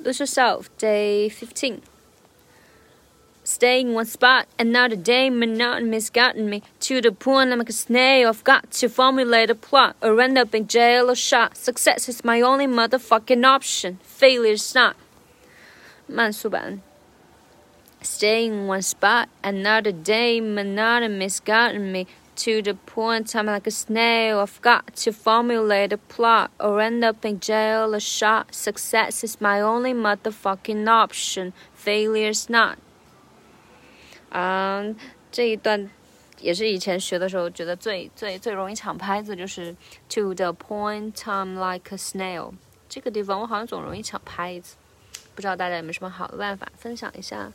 Lose yourself, day 15. Staying in one spot, another day monotonous gotten me to the point I'm like a snail. I've got to formulate a plot or end up in jail or shot. Success is my only motherfucking option. Failure's not. 慢速版 Staying in one spot, another day monotonous gotten me to the point I'm like a snail. I've got to formulate a plot or end up in jail or shot. Success is my only motherfucking option. Failure's not. 嗯，这一段也是以前学的时候觉得最最最容易抢拍子，就是 to the point I'm like a snail。这个地方我好像总容易抢拍子，不知道大家有没有什么好的办法分享一下？